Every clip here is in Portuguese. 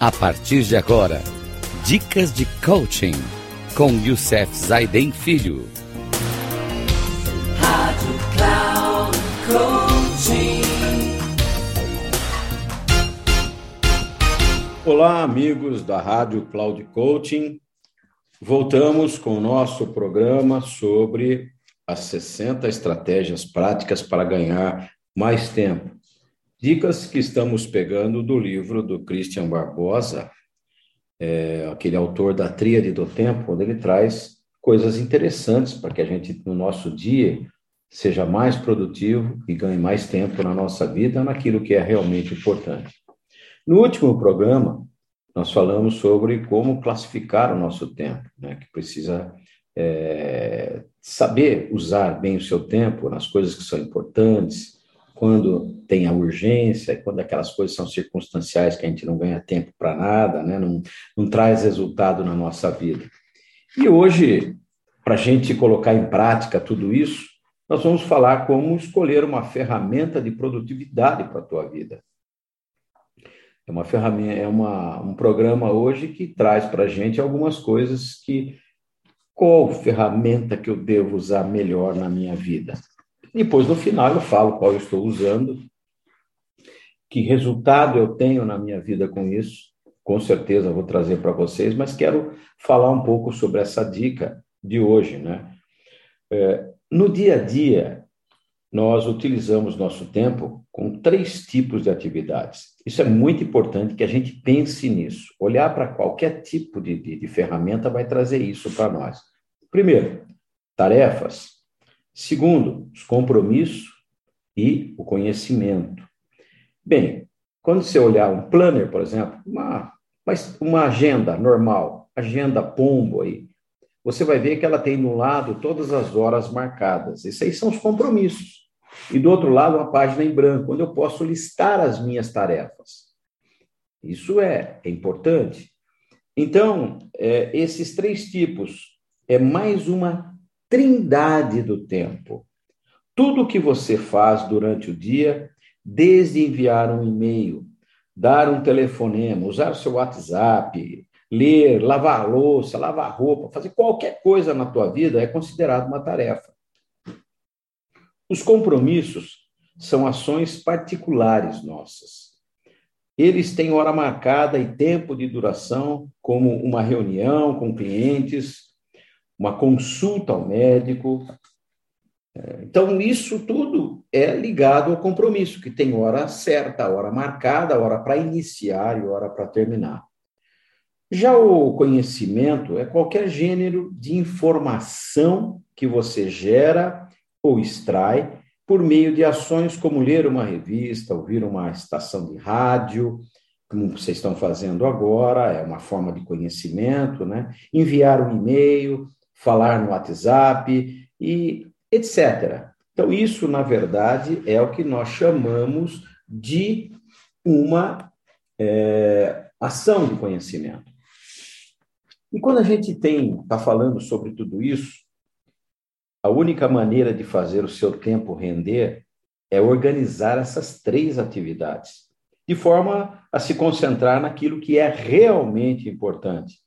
A partir de agora, dicas de coaching com Youssef Zaiden Filho. Rádio Cloud Coaching. Olá, amigos da Rádio Cloud Coaching. Voltamos com o nosso programa sobre as 60 estratégias práticas para ganhar mais tempo. Dicas que estamos pegando do livro do Christian Barbosa, é, aquele autor da Tríade do Tempo, onde ele traz coisas interessantes para que a gente, no nosso dia, seja mais produtivo e ganhe mais tempo na nossa vida naquilo que é realmente importante. No último programa, nós falamos sobre como classificar o nosso tempo, né, que precisa é, saber usar bem o seu tempo nas coisas que são importantes, quando tem a urgência, quando aquelas coisas são circunstanciais que a gente não ganha tempo para nada, né? não, não traz resultado na nossa vida. E hoje, para a gente colocar em prática tudo isso, nós vamos falar como escolher uma ferramenta de produtividade para a tua vida. É uma ferramenta, é uma, um programa hoje que traz para a gente algumas coisas que qual ferramenta que eu devo usar melhor na minha vida. Depois, no final, eu falo qual eu estou usando, que resultado eu tenho na minha vida com isso. Com certeza vou trazer para vocês, mas quero falar um pouco sobre essa dica de hoje. Né? É, no dia a dia, nós utilizamos nosso tempo com três tipos de atividades. Isso é muito importante que a gente pense nisso. Olhar para qualquer tipo de, de, de ferramenta vai trazer isso para nós. Primeiro, tarefas. Segundo, os compromissos e o conhecimento. Bem, quando você olhar um planner, por exemplo, uma, uma agenda normal, agenda pombo aí, você vai ver que ela tem no lado todas as horas marcadas. Esses aí são os compromissos. E do outro lado, uma página em branco, onde eu posso listar as minhas tarefas. Isso é, é importante. Então, é, esses três tipos é mais uma trindade do tempo. Tudo que você faz durante o dia, desde enviar um e-mail, dar um telefonema, usar o seu WhatsApp, ler, lavar louça, lavar roupa, fazer qualquer coisa na tua vida é considerado uma tarefa. Os compromissos são ações particulares nossas. Eles têm hora marcada e tempo de duração, como uma reunião com clientes, uma consulta ao médico. É, então, isso tudo é ligado ao compromisso, que tem hora certa, hora marcada, hora para iniciar e hora para terminar. Já o conhecimento é qualquer gênero de informação que você gera ou extrai por meio de ações como ler uma revista, ouvir uma estação de rádio, como vocês estão fazendo agora, é uma forma de conhecimento, né? Enviar um e-mail, falar no WhatsApp e etc. Então, isso, na verdade, é o que nós chamamos de uma é, ação de conhecimento. E quando a gente tem está falando sobre tudo isso, a única maneira de fazer o seu tempo render é organizar essas três atividades, de forma a se concentrar naquilo que é realmente importante,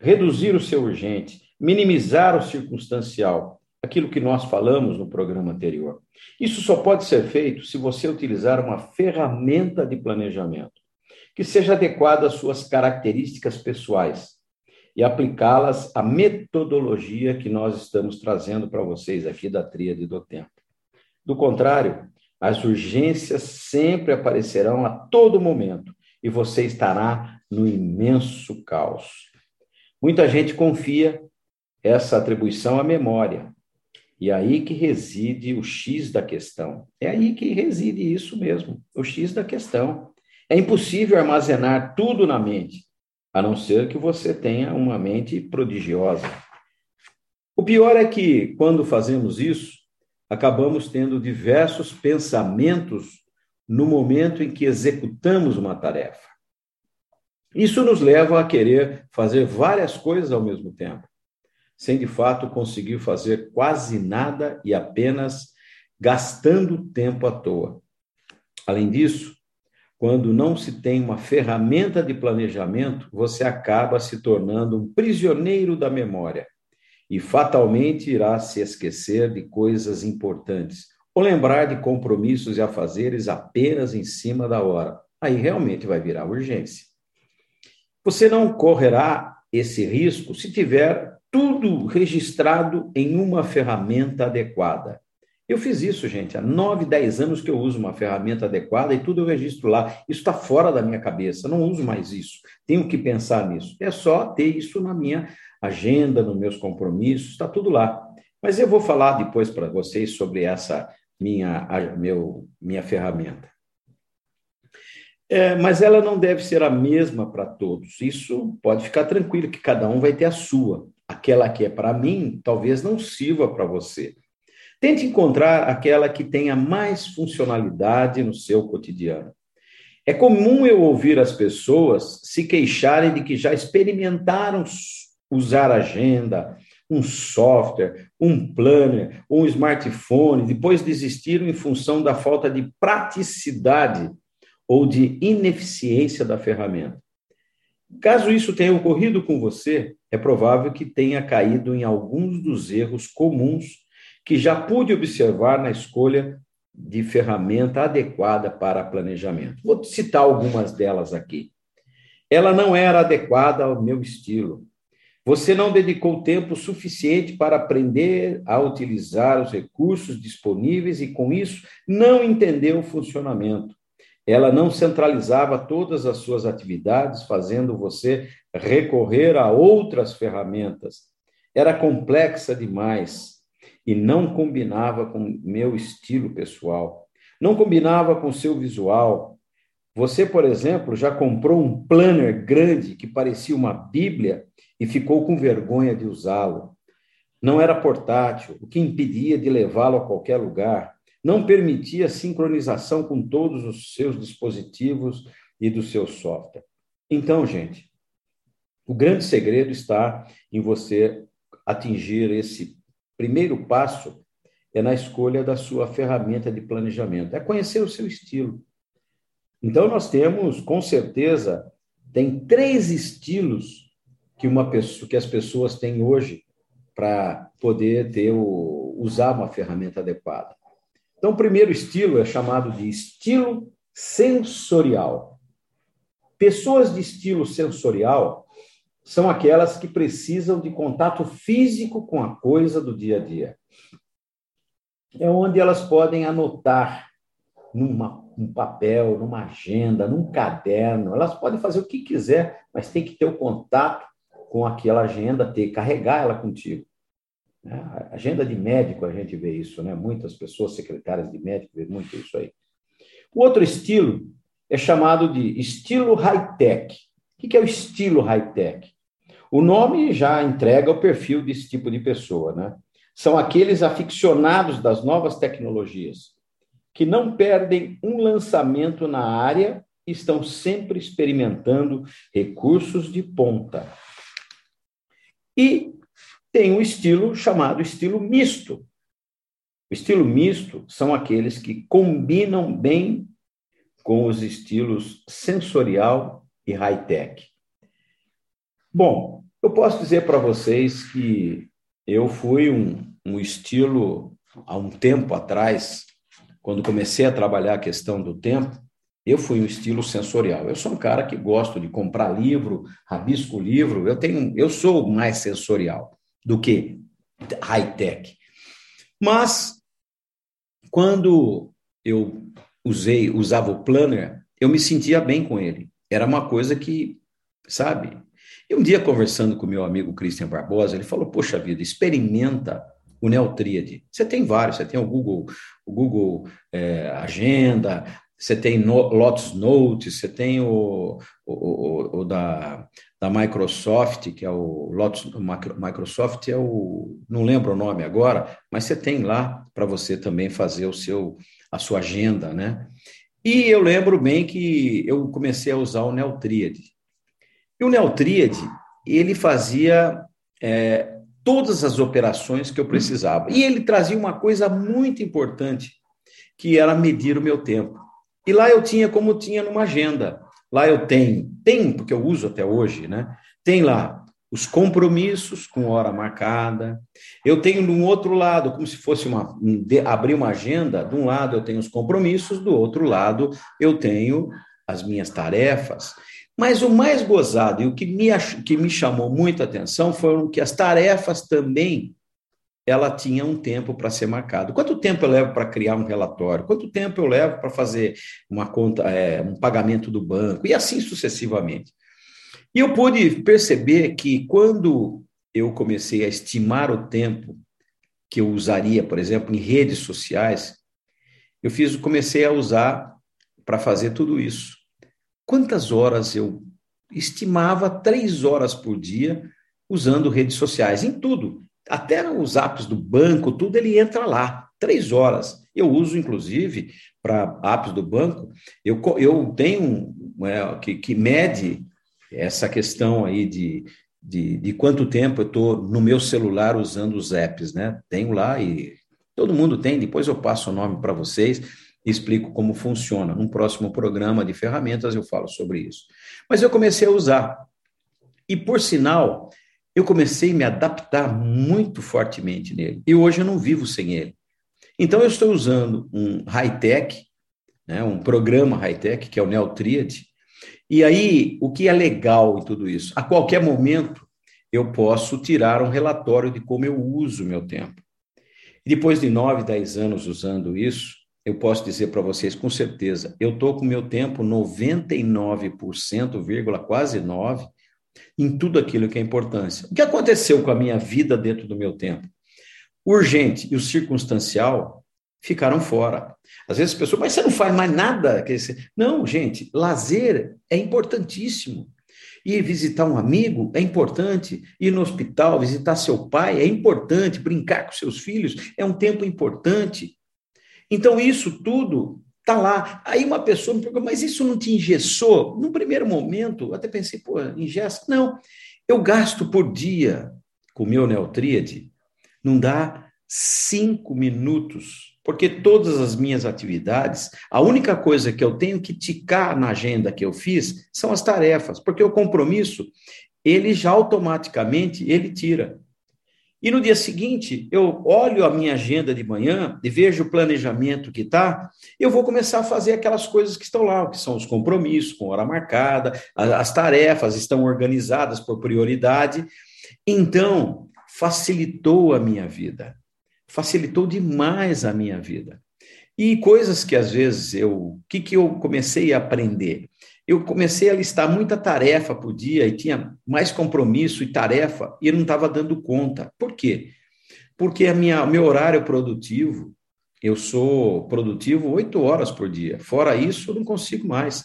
reduzir o seu urgente, minimizar o circunstancial, aquilo que nós falamos no programa anterior. Isso só pode ser feito se você utilizar uma ferramenta de planejamento que seja adequada às suas características pessoais e aplicá-las à metodologia que nós estamos trazendo para vocês aqui da Tríade do Tempo. Do contrário, as urgências sempre aparecerão a todo momento e você estará no imenso caos. Muita gente confia essa atribuição à memória. E é aí que reside o X da questão. É aí que reside isso mesmo, o X da questão. É impossível armazenar tudo na mente, a não ser que você tenha uma mente prodigiosa. O pior é que, quando fazemos isso, acabamos tendo diversos pensamentos no momento em que executamos uma tarefa. Isso nos leva a querer fazer várias coisas ao mesmo tempo sem de fato conseguir fazer quase nada e apenas gastando tempo à toa. Além disso, quando não se tem uma ferramenta de planejamento, você acaba se tornando um prisioneiro da memória e fatalmente irá se esquecer de coisas importantes ou lembrar de compromissos e afazeres apenas em cima da hora. Aí realmente vai virar urgência. Você não correrá esse risco se tiver tudo registrado em uma ferramenta adequada. Eu fiz isso, gente, há 9, 10 anos que eu uso uma ferramenta adequada e tudo eu registro lá. Isso está fora da minha cabeça, não uso mais isso. Tenho que pensar nisso. É só ter isso na minha agenda, nos meus compromissos, está tudo lá. Mas eu vou falar depois para vocês sobre essa minha, meu, minha ferramenta. É, mas ela não deve ser a mesma para todos. Isso pode ficar tranquilo, que cada um vai ter a sua. Aquela que é para mim, talvez não sirva para você. Tente encontrar aquela que tenha mais funcionalidade no seu cotidiano. É comum eu ouvir as pessoas se queixarem de que já experimentaram usar agenda, um software, um planner, um smartphone, depois desistiram em função da falta de praticidade ou de ineficiência da ferramenta. Caso isso tenha ocorrido com você, é provável que tenha caído em alguns dos erros comuns que já pude observar na escolha de ferramenta adequada para planejamento. Vou citar algumas delas aqui. Ela não era adequada ao meu estilo. Você não dedicou tempo suficiente para aprender a utilizar os recursos disponíveis e, com isso, não entendeu o funcionamento. Ela não centralizava todas as suas atividades, fazendo você recorrer a outras ferramentas. Era complexa demais e não combinava com meu estilo pessoal, não combinava com seu visual. Você, por exemplo, já comprou um planner grande que parecia uma Bíblia e ficou com vergonha de usá-lo. Não era portátil, o que impedia de levá-lo a qualquer lugar. Não permitia sincronização com todos os seus dispositivos e do seu software. Então, gente, o grande segredo está em você atingir esse primeiro passo é na escolha da sua ferramenta de planejamento, é conhecer o seu estilo. Então nós temos, com certeza, tem três estilos que uma pessoa, que as pessoas têm hoje para poder ter o, usar uma ferramenta adequada. Então, o primeiro estilo é chamado de estilo sensorial. Pessoas de estilo sensorial são aquelas que precisam de contato físico com a coisa do dia a dia. É onde elas podem anotar numa, num papel, numa agenda, num caderno. Elas podem fazer o que quiser, mas tem que ter o contato com aquela agenda, ter carregar ela contigo. É, a agenda de médico, a gente vê isso, né? Muitas pessoas secretárias de médico vê muito isso aí. O outro estilo é chamado de estilo high-tech. O que é o estilo high-tech? O nome já entrega o perfil desse tipo de pessoa, né? São aqueles aficionados das novas tecnologias, que não perdem um lançamento na área e estão sempre experimentando recursos de ponta. E tem um estilo chamado estilo misto. O estilo misto são aqueles que combinam bem com os estilos sensorial e high-tech. Bom, eu posso dizer para vocês que eu fui um, um estilo, há um tempo atrás, quando comecei a trabalhar a questão do tempo, eu fui um estilo sensorial. Eu sou um cara que gosto de comprar livro, rabisco livro. Eu tenho, eu sou mais sensorial do que high tech. Mas quando eu usei, usava o planner, eu me sentia bem com ele. Era uma coisa que, sabe, e um dia, conversando com meu amigo Christian Barbosa, ele falou: Poxa vida, experimenta o Neotríade. Você tem vários, você tem o Google, o Google é, Agenda, você tem no, Lotus Notes, você tem o, o, o, o, da, da Microsoft, que é o Lotus, Microsoft é o, não lembro o nome agora, mas você tem lá para você também fazer o seu, a sua agenda, né? E eu lembro bem que eu comecei a usar o Neotríade. E o Neotríade, ele fazia é, todas as operações que eu precisava. E ele trazia uma coisa muito importante, que era medir o meu tempo. E lá eu tinha como tinha numa agenda. Lá eu tenho, tem, porque eu uso até hoje, né? Tem lá os compromissos com hora marcada. Eu tenho no outro lado, como se fosse uma de, abrir uma agenda, de um lado eu tenho os compromissos, do outro lado eu tenho as minhas tarefas. Mas o mais gozado e o que me, que me chamou muita atenção foram que as tarefas também ela tinha um tempo para ser marcado. Quanto tempo eu levo para criar um relatório? Quanto tempo eu levo para fazer uma conta, é, um pagamento do banco? E assim sucessivamente. E eu pude perceber que quando eu comecei a estimar o tempo que eu usaria, por exemplo, em redes sociais, eu fiz, comecei a usar para fazer tudo isso. Quantas horas eu estimava três horas por dia usando redes sociais, em tudo até os apps do banco, tudo ele entra lá, três horas. Eu uso, inclusive, para apps do banco, eu, eu tenho é, que, que mede essa questão aí de, de, de quanto tempo eu estou no meu celular usando os apps, né? Tenho lá e todo mundo tem, depois eu passo o nome para vocês e explico como funciona. Num próximo programa de ferramentas eu falo sobre isso. Mas eu comecei a usar. E por sinal, eu comecei a me adaptar muito fortemente nele. E hoje eu não vivo sem ele. Então eu estou usando um high-tech, né, um programa high-tech, que é o Neotriad. E aí, o que é legal em tudo isso? A qualquer momento, eu posso tirar um relatório de como eu uso o meu tempo. E depois de nove, dez anos usando isso, eu posso dizer para vocês com certeza, eu estou com meu tempo 99%, vírgula, quase 9%, em tudo aquilo que é importância. O que aconteceu com a minha vida dentro do meu tempo? O urgente e o circunstancial ficaram fora. Às vezes as pessoas, mas você não faz mais nada. Não, gente, lazer é importantíssimo. Ir visitar um amigo é importante, ir no hospital, visitar seu pai é importante, brincar com seus filhos é um tempo importante. Então, isso tudo Está lá. Aí uma pessoa me perguntou, mas isso não te engessou? No primeiro momento, eu até pensei, pô, ingessa? Não. Eu gasto por dia com o meu Neotríade, não dá cinco minutos, porque todas as minhas atividades, a única coisa que eu tenho que ticar na agenda que eu fiz são as tarefas, porque o compromisso, ele já automaticamente, ele tira. E no dia seguinte, eu olho a minha agenda de manhã e vejo o planejamento que está, eu vou começar a fazer aquelas coisas que estão lá, que são os compromissos com hora marcada, as tarefas estão organizadas por prioridade. Então, facilitou a minha vida. Facilitou demais a minha vida. E coisas que às vezes eu. O que, que eu comecei a aprender? Eu comecei a listar muita tarefa por dia e tinha mais compromisso e tarefa e eu não estava dando conta. Por quê? Porque a minha, meu horário produtivo, eu sou produtivo oito horas por dia. Fora isso, eu não consigo mais.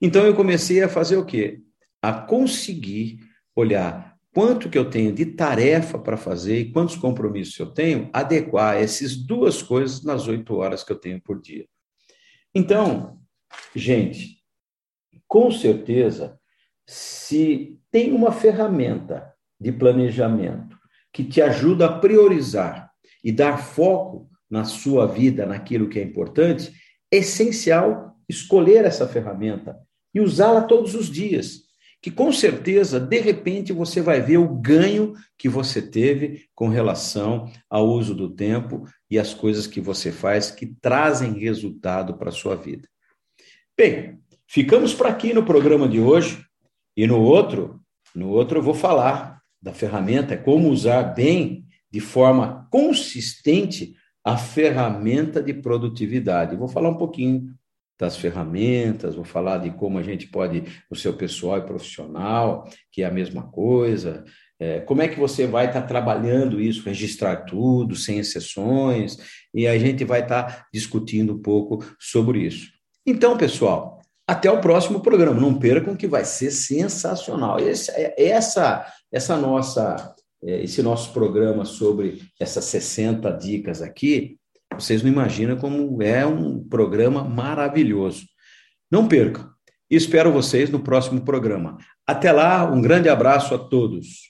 Então eu comecei a fazer o quê? A conseguir olhar quanto que eu tenho de tarefa para fazer e quantos compromissos eu tenho, adequar essas duas coisas nas oito horas que eu tenho por dia. Então, gente, com certeza, se tem uma ferramenta de planejamento que te ajuda a priorizar e dar foco na sua vida, naquilo que é importante, é essencial escolher essa ferramenta e usá-la todos os dias. Que com certeza, de repente, você vai ver o ganho que você teve com relação ao uso do tempo e as coisas que você faz que trazem resultado para a sua vida. Bem, Ficamos por aqui no programa de hoje e no outro, no outro eu vou falar da ferramenta, como usar bem, de forma consistente, a ferramenta de produtividade. Vou falar um pouquinho das ferramentas, vou falar de como a gente pode, o seu pessoal e profissional, que é a mesma coisa, é, como é que você vai estar tá trabalhando isso, registrar tudo, sem exceções, e a gente vai estar tá discutindo um pouco sobre isso. Então, pessoal, até o próximo programa. Não percam que vai ser sensacional. Esse, é, essa, essa nossa, é, esse nosso programa sobre essas 60 dicas aqui, vocês não imaginam como é um programa maravilhoso. Não percam. Espero vocês no próximo programa. Até lá, um grande abraço a todos.